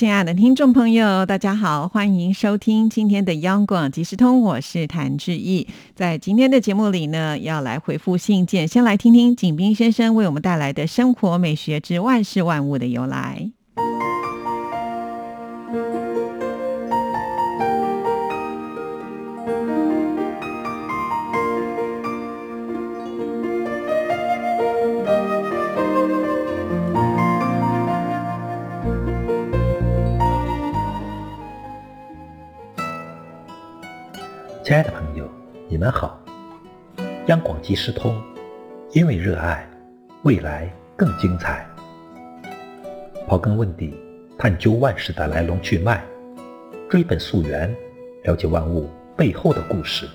亲爱的听众朋友，大家好，欢迎收听今天的央广即时通，我是谭志毅。在今天的节目里呢，要来回复信件，先来听听景斌先生为我们带来的生活美学之万事万物的由来。爱的朋友，你们好！央广即时通，因为热爱，未来更精彩。刨根问底，探究万事的来龙去脉，追本溯源，了解万物背后的故事。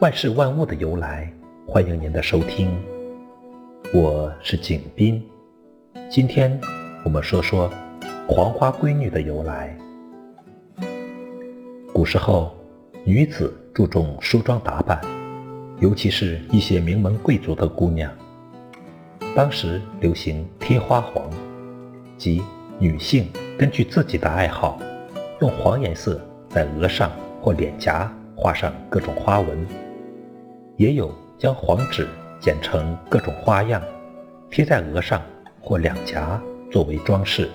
万事万物的由来，欢迎您的收听。我是景斌，今天我们说说黄花闺女的由来。古时候。女子注重梳妆打扮，尤其是一些名门贵族的姑娘。当时流行贴花黄，即女性根据自己的爱好，用黄颜色在额上或脸颊画上各种花纹，也有将黄纸剪成各种花样，贴在额上或两颊作为装饰。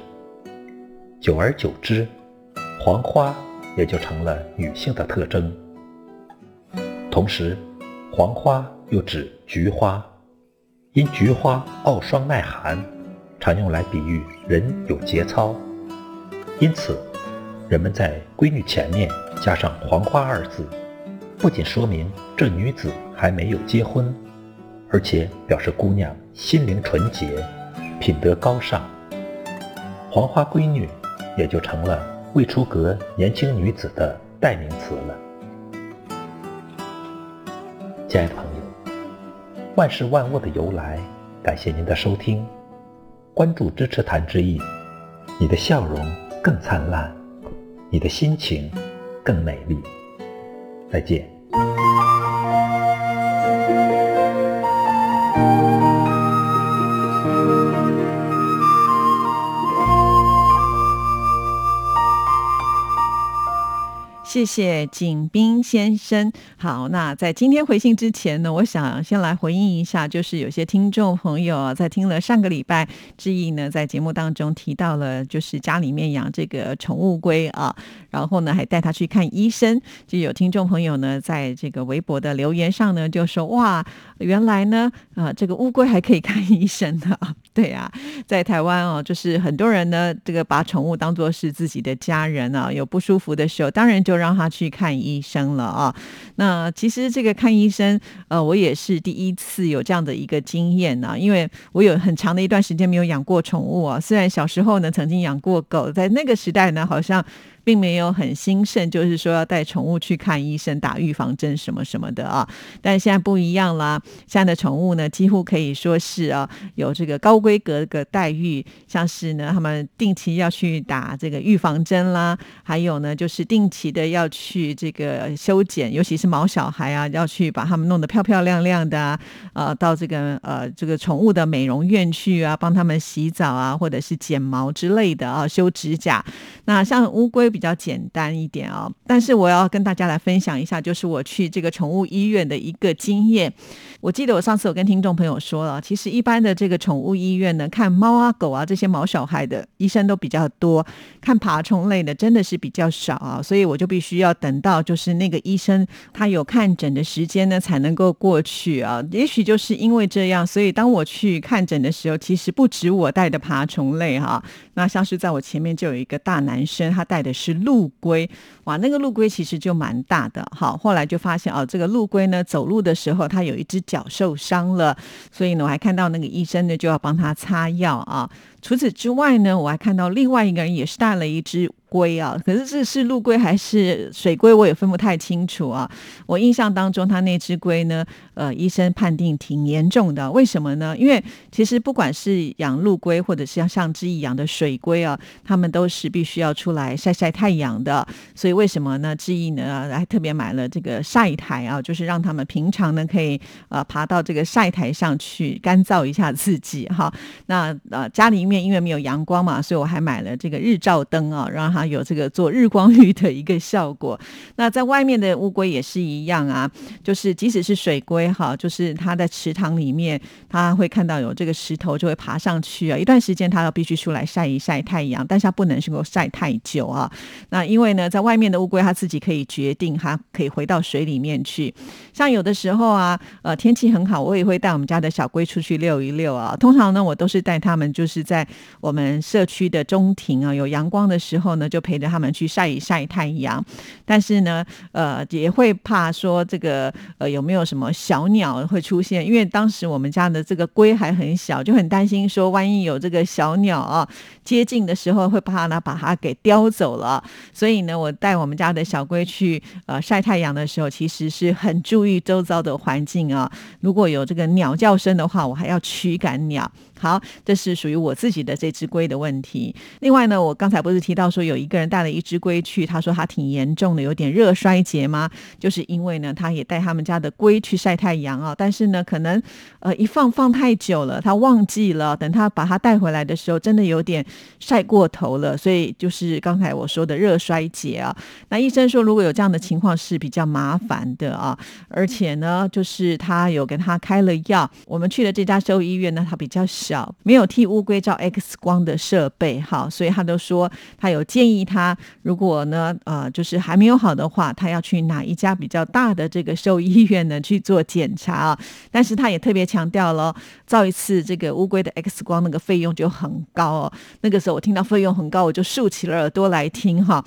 久而久之，黄花。也就成了女性的特征。同时，黄花又指菊花，因菊花傲霜耐寒，常用来比喻人有节操。因此，人们在闺女前面加上“黄花”二字，不仅说明这女子还没有结婚，而且表示姑娘心灵纯洁，品德高尚。黄花闺女也就成了。未出阁年轻女子的代名词了。亲爱的朋友，万事万物的由来，感谢您的收听，关注支持谈之意，你的笑容更灿烂，你的心情更美丽。再见。谢谢景斌先生。好，那在今天回信之前呢，我想先来回应一下，就是有些听众朋友啊在听了上个礼拜志毅呢在节目当中提到了，就是家里面养这个宠物龟啊，然后呢还带他去看医生。就有听众朋友呢在这个微博的留言上呢就说：“哇，原来呢啊这个乌龟还可以看医生的。”对啊，在台湾哦，就是很多人呢这个把宠物当做是自己的家人啊，有不舒服的时候，当然就让他去看医生了啊。那其实这个看医生，呃，我也是第一次有这样的一个经验呢，因为我有很长的一段时间没有养过宠物啊。虽然小时候呢曾经养过狗，在那个时代呢好像。并没有很兴盛，就是说要带宠物去看医生、打预防针什么什么的啊。但现在不一样啦，现在的宠物呢，几乎可以说是啊，有这个高规格的待遇，像是呢，他们定期要去打这个预防针啦，还有呢，就是定期的要去这个修剪，尤其是毛小孩啊，要去把他们弄得漂漂亮亮的啊，呃，到这个呃这个宠物的美容院去啊，帮他们洗澡啊，或者是剪毛之类的啊，修指甲。那像乌龟。比较简单一点啊，但是我要跟大家来分享一下，就是我去这个宠物医院的一个经验。我记得我上次有跟听众朋友说了，其实一般的这个宠物医院呢，看猫啊、狗啊这些毛小孩的医生都比较多，看爬虫类的真的是比较少啊，所以我就必须要等到就是那个医生他有看诊的时间呢，才能够过去啊。也许就是因为这样，所以当我去看诊的时候，其实不止我带的爬虫类哈，那像是在我前面就有一个大男生，他带的是陆龟，哇，那个陆龟其实就蛮大的，好，后来就发现哦，这个陆龟呢走路的时候它有一只。脚受伤了，所以呢，我还看到那个医生呢，就要帮他擦药啊。除此之外呢，我还看到另外一个人也是带了一只龟啊，可是这是陆龟还是水龟，我也分不太清楚啊。我印象当中，他那只龟呢，呃，医生判定挺严重的。为什么呢？因为其实不管是养陆龟，或者是像像之一养的水龟啊，他们都是必须要出来晒晒太阳的。所以为什么呢？志毅呢，还特别买了这个晒台啊，就是让他们平常呢可以呃爬到这个晒台上去干燥一下自己哈。那呃家里面因为没有阳光嘛，所以我还买了这个日照灯啊，让它有这个做日光浴的一个效果。那在外面的乌龟也是一样啊，就是即使是水龟哈，就是它在池塘里面，它会看到有这个石头就会爬上去啊。一段时间它要必须出来晒一晒太阳，但是它不能够晒太久啊。那因为呢，在外面的乌龟它自己可以决定，它可以回到水里面去。像有的时候啊，呃天气很好，我也会带我们家的小龟出去溜一溜啊。通常呢，我都是带他们就是在我们社区的中庭啊，有阳光的时候呢，就陪着他们去晒一晒太阳。但是呢，呃，也会怕说这个呃有没有什么小鸟会出现，因为当时我们家的这个龟还很小，就很担心说万一有这个小鸟啊接近的时候，会怕它把它给叼走了。所以呢，我带我们家的小龟去呃晒太阳的时候，其实是很注意周遭的环境啊。如果有这个鸟叫声的话，我还要驱赶鸟。好，这是属于我自己的这只龟的问题。另外呢，我刚才不是提到说有一个人带了一只龟去，他说他挺严重的，有点热衰竭吗？就是因为呢，他也带他们家的龟去晒太阳啊，但是呢，可能呃一放放太久了，他忘记了，等他把它带回来的时候，真的有点晒过头了，所以就是刚才我说的热衰竭啊。那医生说，如果有这样的情况是比较麻烦的啊，而且呢，就是他有给他开了药。我们去的这家兽医院呢，它比较小。没有替乌龟照 X 光的设备，哈，所以他都说他有建议他，如果呢，呃，就是还没有好的话，他要去哪一家比较大的这个兽医院呢去做检查啊。但是他也特别强调了，照一次这个乌龟的 X 光那个费用就很高哦。那个时候我听到费用很高，我就竖起了耳朵来听哈。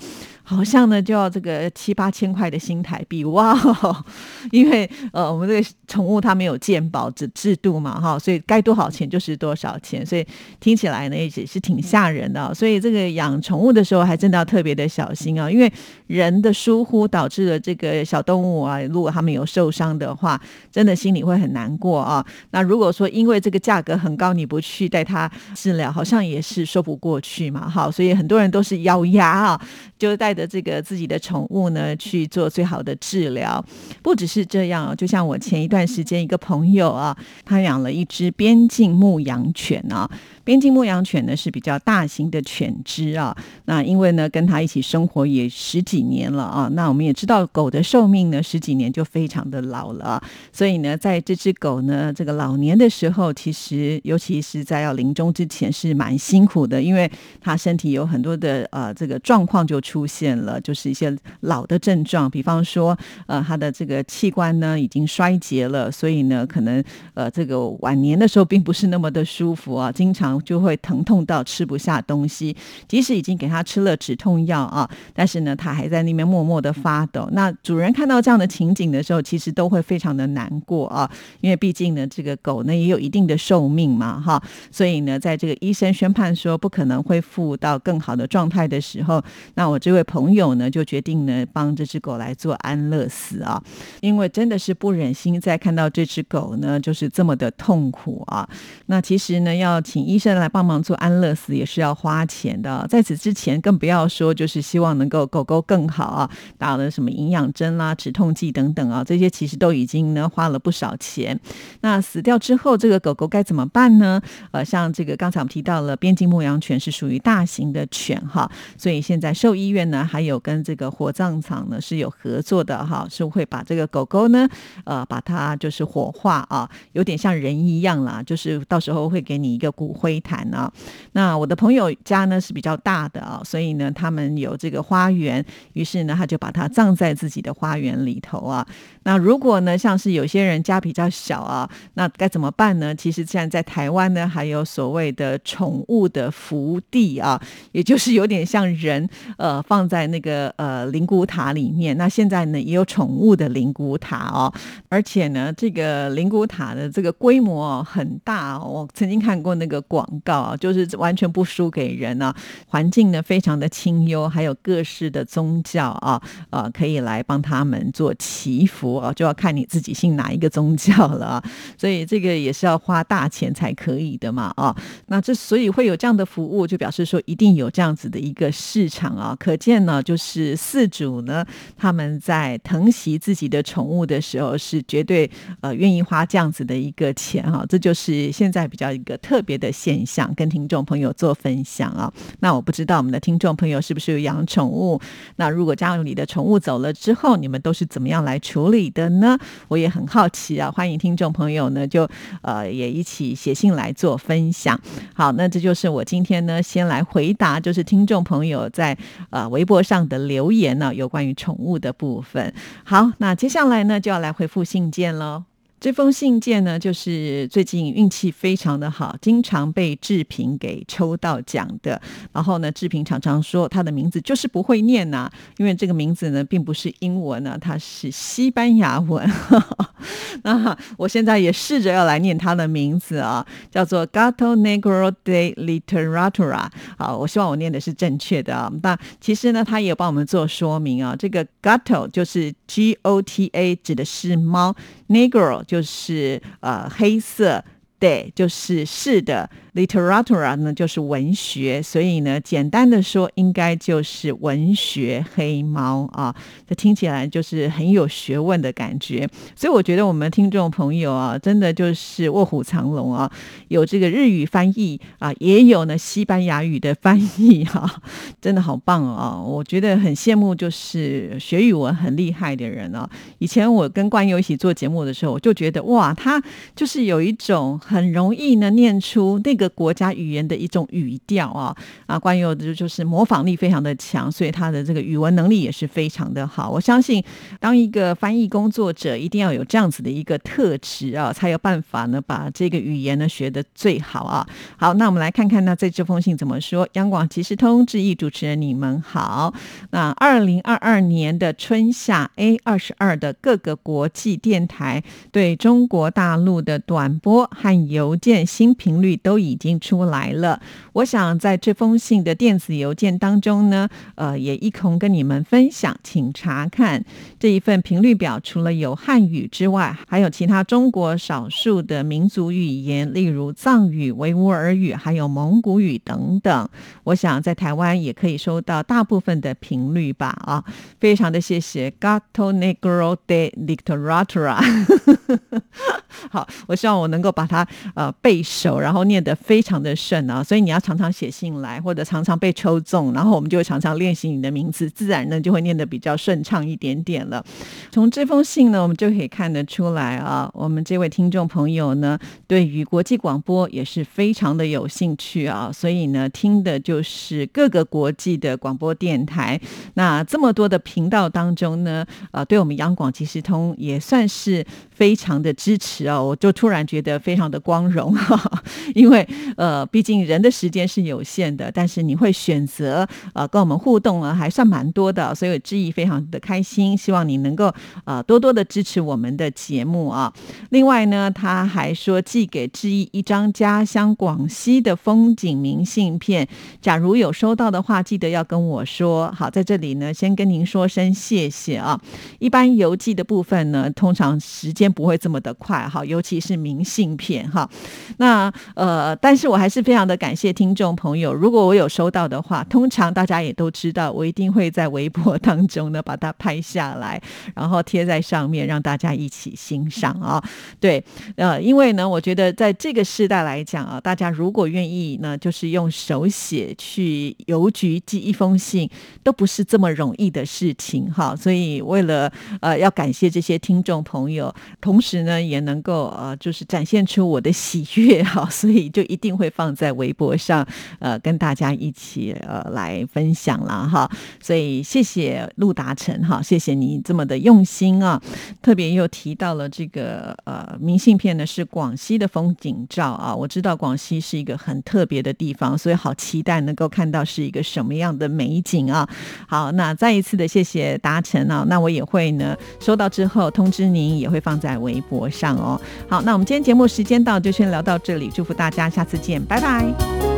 好像呢就要这个七八千块的新台币哇，因为呃我们这个宠物它没有鉴保制制度嘛哈，所以该多少钱就是多少钱，所以听起来呢也是挺吓人的。所以这个养宠物的时候还真的要特别的小心啊，因为人的疏忽导致了这个小动物啊，如果他们有受伤的话，真的心里会很难过啊。那如果说因为这个价格很高，你不去带它治疗，好像也是说不过去嘛哈。所以很多人都是咬牙啊，就是带。的这个自己的宠物呢去做最好的治疗，不只是这样，就像我前一段时间一个朋友啊，他养了一只边境牧羊犬啊。边境牧羊犬呢是比较大型的犬只啊，那因为呢跟它一起生活也十几年了啊，那我们也知道狗的寿命呢十几年就非常的老了，所以呢在这只狗呢这个老年的时候，其实尤其是在要临终之前是蛮辛苦的，因为它身体有很多的呃这个状况就出现了，就是一些老的症状，比方说呃它的这个器官呢已经衰竭了，所以呢可能呃这个晚年的时候并不是那么的舒服啊，经常。就会疼痛到吃不下东西，即使已经给他吃了止痛药啊，但是呢，他还在那边默默的发抖。那主人看到这样的情景的时候，其实都会非常的难过啊，因为毕竟呢，这个狗呢也有一定的寿命嘛，哈。所以呢，在这个医生宣判说不可能恢复到更好的状态的时候，那我这位朋友呢就决定呢帮这只狗来做安乐死啊，因为真的是不忍心再看到这只狗呢就是这么的痛苦啊。那其实呢，要请医生。来帮忙做安乐死也是要花钱的，在此之前更不要说，就是希望能够狗狗更好啊，打了什么营养针啦、止痛剂等等啊，这些其实都已经呢花了不少钱。那死掉之后，这个狗狗该怎么办呢？呃，像这个刚才我们提到了边境牧羊犬是属于大型的犬哈，所以现在兽医院呢还有跟这个火葬场呢是有合作的哈，是会把这个狗狗呢呃把它就是火化啊，有点像人一样啦，就是到时候会给你一个骨灰。谈啊，那我的朋友家呢是比较大的啊，所以呢，他们有这个花园，于是呢，他就把它葬在自己的花园里头啊。那如果呢，像是有些人家比较小啊，那该怎么办呢？其实现在在台湾呢，还有所谓的宠物的福地啊，也就是有点像人呃放在那个呃灵骨塔里面。那现在呢，也有宠物的灵骨塔哦，而且呢，这个灵骨塔的这个规模很大。我曾经看过那个广广告啊，就是完全不输给人啊，环境呢非常的清幽，还有各式的宗教啊，呃，可以来帮他们做祈福啊，就要看你自己信哪一个宗教了。所以这个也是要花大钱才可以的嘛啊。那这所以会有这样的服务，就表示说一定有这样子的一个市场啊。可见呢，就是饲主呢，他们在疼惜自己的宠物的时候，是绝对呃愿意花这样子的一个钱哈。这就是现在比较一个特别的现象，跟听众朋友做分享啊。那我不知道我们的听众朋友是不是有养宠物？那如果家里的宠物走了之后，你们都是怎么样来处理的呢？我也很好奇啊。欢迎听众朋友呢，就呃也一起写信来做分享。好，那这就是我今天呢，先来回答，就是听众朋友在呃微博上的留言呢，有关于宠物的部分。好，那接下来呢，就要来回复信件喽。这封信件呢，就是最近运气非常的好，经常被志平给抽到奖的。然后呢，志平常常说他的名字就是不会念呐，因为这个名字呢并不是英文呢，它是西班牙文。那我现在也试着要来念他的名字啊，叫做 Gato Negro de Literatura。好，我希望我念的是正确的啊。那其实呢，他也帮我们做说明啊，这个 Gato 就是 G O T A，指的是猫，Negro 就是呃黑色，对，就是是的。Literatura 呢就是文学，所以呢，简单的说，应该就是文学黑猫啊。这听起来就是很有学问的感觉。所以我觉得我们听众朋友啊，真的就是卧虎藏龙啊，有这个日语翻译啊，也有呢西班牙语的翻译哈，真的好棒啊！我觉得很羡慕，就是学语文很厉害的人啊。以前我跟冠佑一起做节目的时候，我就觉得哇，他就是有一种很容易呢念出那个。国家语言的一种语调啊啊，关于我的就是模仿力非常的强，所以他的这个语文能力也是非常的好。我相信，当一个翻译工作者，一定要有这样子的一个特质啊，才有办法呢把这个语言呢学得最好啊。好，那我们来看看那在这封信怎么说。央广即时通致意主持人，你们好。那二零二二年的春夏 A 二十二的各个国际电台对中国大陆的短波和邮件新频率都已。已经出来了。我想在这封信的电子邮件当中呢，呃，也一同跟你们分享，请查看这一份频率表。除了有汉语之外，还有其他中国少数的民族语言，例如藏语、维吾尔语，还有蒙古语等等。我想在台湾也可以收到大部分的频率吧。啊，非常的谢谢。Gato Negro de Literatura。好，我希望我能够把它呃背熟，然后念得非常的顺啊。所以你要常常写信来，或者常常被抽中，然后我们就会常常练习你的名字，自然呢就会念得比较顺畅一点点了。从这封信呢，我们就可以看得出来啊，我们这位听众朋友呢，对于国际广播也是非常的有兴趣啊。所以呢，听的就是各个国际的广播电台。那这么多的频道当中呢，呃，对我们央广即时通也算是非常的支持哦。我就突然觉得非常的光荣，因为呃，毕竟人的时间是有限的，但是你会选择呃跟我们互动啊，还算蛮多的，所以志毅非常的开心，希望你能够呃多多的支持我们的节目啊。另外呢，他还说寄给志毅一张家乡广西的风景明信片，假如有收到的话，记得要跟我说。好，在这里呢，先跟您说声谢谢啊。一般邮寄的部分呢，通常时间不会这么的快哈。尤其是明信片哈，那呃，但是我还是非常的感谢听众朋友。如果我有收到的话，通常大家也都知道，我一定会在微博当中呢把它拍下来，然后贴在上面，让大家一起欣赏啊。对，呃，因为呢，我觉得在这个时代来讲啊，大家如果愿意呢，就是用手写去邮局寄一封信，都不是这么容易的事情哈。所以为了呃要感谢这些听众朋友，同时呢也能够。呃，就是展现出我的喜悦哈，所以就一定会放在微博上，呃，跟大家一起呃来分享了哈。所以谢谢陆达成哈，谢谢你这么的用心啊。特别又提到了这个呃明信片呢，是广西的风景照啊。我知道广西是一个很特别的地方，所以好期待能够看到是一个什么样的美景啊。好，那再一次的谢谢达成啊，那我也会呢收到之后通知您，也会放在微博上哦。好，那我们今天节目时间到，就先聊到这里，祝福大家，下次见，拜拜。